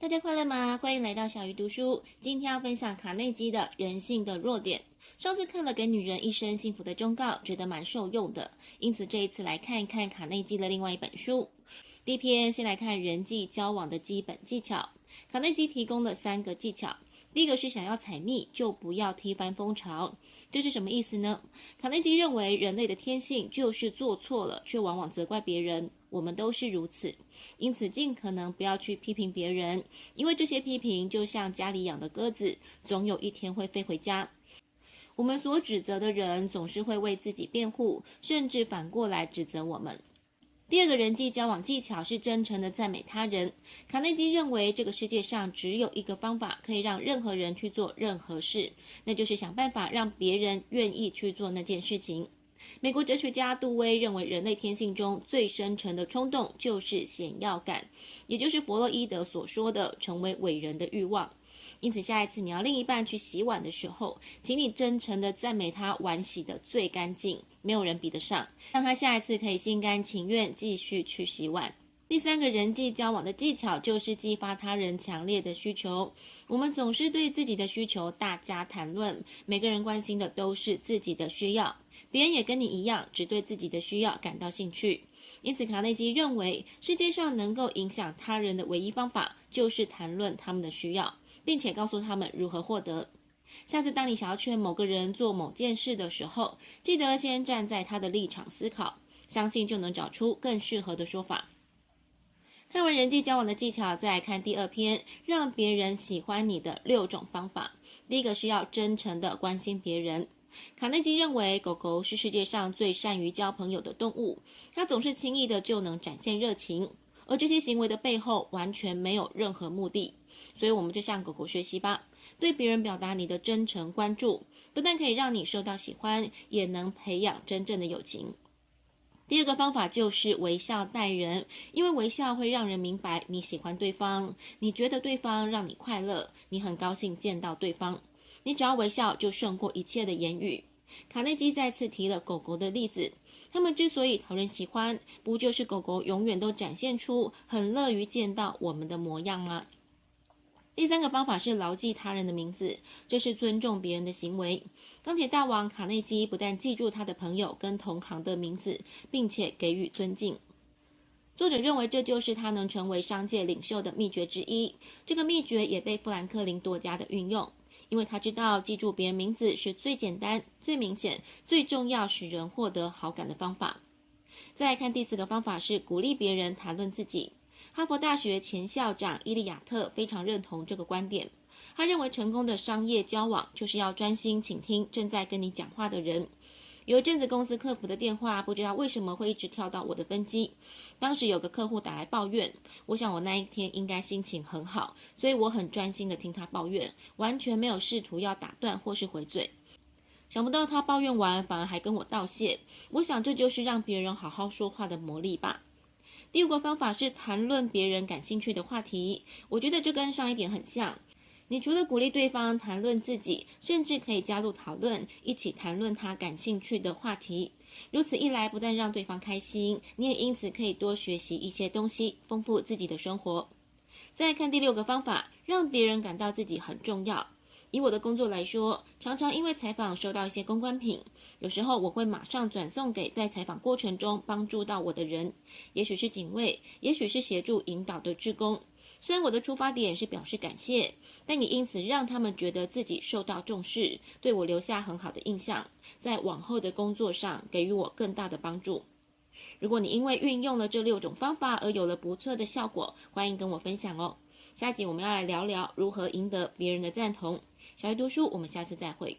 大家快乐吗？欢迎来到小鱼读书。今天要分享卡内基的《人性的弱点》。上次看了《给女人一生幸福的忠告》，觉得蛮受用的，因此这一次来看一看卡内基的另外一本书。第一篇，先来看人际交往的基本技巧。卡内基提供了三个技巧。第一个是想要采蜜，就不要踢翻蜂巢。这是什么意思呢？卡内基认为人类的天性就是做错了，却往往责怪别人。我们都是如此，因此尽可能不要去批评别人，因为这些批评就像家里养的鸽子，总有一天会飞回家。我们所指责的人总是会为自己辩护，甚至反过来指责我们。第二个人际交往技巧是真诚的赞美他人。卡内基认为，这个世界上只有一个方法可以让任何人去做任何事，那就是想办法让别人愿意去做那件事情。美国哲学家杜威认为，人类天性中最深沉的冲动就是显耀感，也就是弗洛伊德所说的成为伟人的欲望。因此，下一次你要另一半去洗碗的时候，请你真诚地赞美他碗洗得最干净，没有人比得上，让他下一次可以心甘情愿继续去洗碗。第三个人际交往的技巧就是激发他人强烈的需求。我们总是对自己的需求大加谈论，每个人关心的都是自己的需要。别人也跟你一样，只对自己的需要感到兴趣。因此，卡内基认为，世界上能够影响他人的唯一方法，就是谈论他们的需要，并且告诉他们如何获得。下次当你想要劝某个人做某件事的时候，记得先站在他的立场思考，相信就能找出更适合的说法。看完人际交往的技巧，再来看第二篇，让别人喜欢你的六种方法。第一个是要真诚的关心别人。卡内基认为，狗狗是世界上最善于交朋友的动物，它总是轻易的就能展现热情，而这些行为的背后完全没有任何目的。所以，我们就向狗狗学习吧，对别人表达你的真诚关注，不但可以让你受到喜欢，也能培养真正的友情。第二个方法就是微笑待人，因为微笑会让人明白你喜欢对方，你觉得对方让你快乐，你很高兴见到对方。你只要微笑，就胜过一切的言语。卡内基再次提了狗狗的例子，他们之所以讨人喜欢，不就是狗狗永远都展现出很乐于见到我们的模样吗？第三个方法是牢记他人的名字，这是尊重别人的行为。钢铁大王卡内基不但记住他的朋友跟同行的名字，并且给予尊敬。作者认为这就是他能成为商界领袖的秘诀之一。这个秘诀也被富兰克林多加的运用。因为他知道记住别人名字是最简单、最明显、最重要，使人获得好感的方法。再来看第四个方法是鼓励别人谈论自己。哈佛大学前校长伊利亚特非常认同这个观点。他认为成功的商业交往就是要专心倾听正在跟你讲话的人。有一阵子，公司客服的电话不知道为什么会一直跳到我的分机。当时有个客户打来抱怨，我想我那一天应该心情很好，所以我很专心的听他抱怨，完全没有试图要打断或是回嘴。想不到他抱怨完，反而还跟我道谢。我想这就是让别人好好说话的魔力吧。第五个方法是谈论别人感兴趣的话题，我觉得这跟上一点很像。你除了鼓励对方谈论自己，甚至可以加入讨论，一起谈论他感兴趣的话题。如此一来，不但让对方开心，你也因此可以多学习一些东西，丰富自己的生活。再看第六个方法，让别人感到自己很重要。以我的工作来说，常常因为采访收到一些公关品，有时候我会马上转送给在采访过程中帮助到我的人，也许是警卫，也许是协助引导的志工。虽然我的出发点是表示感谢，但也因此让他们觉得自己受到重视，对我留下很好的印象，在往后的工作上给予我更大的帮助。如果你因为运用了这六种方法而有了不错的效果，欢迎跟我分享哦。下集我们要来聊聊如何赢得别人的赞同。小鱼读书，我们下次再会。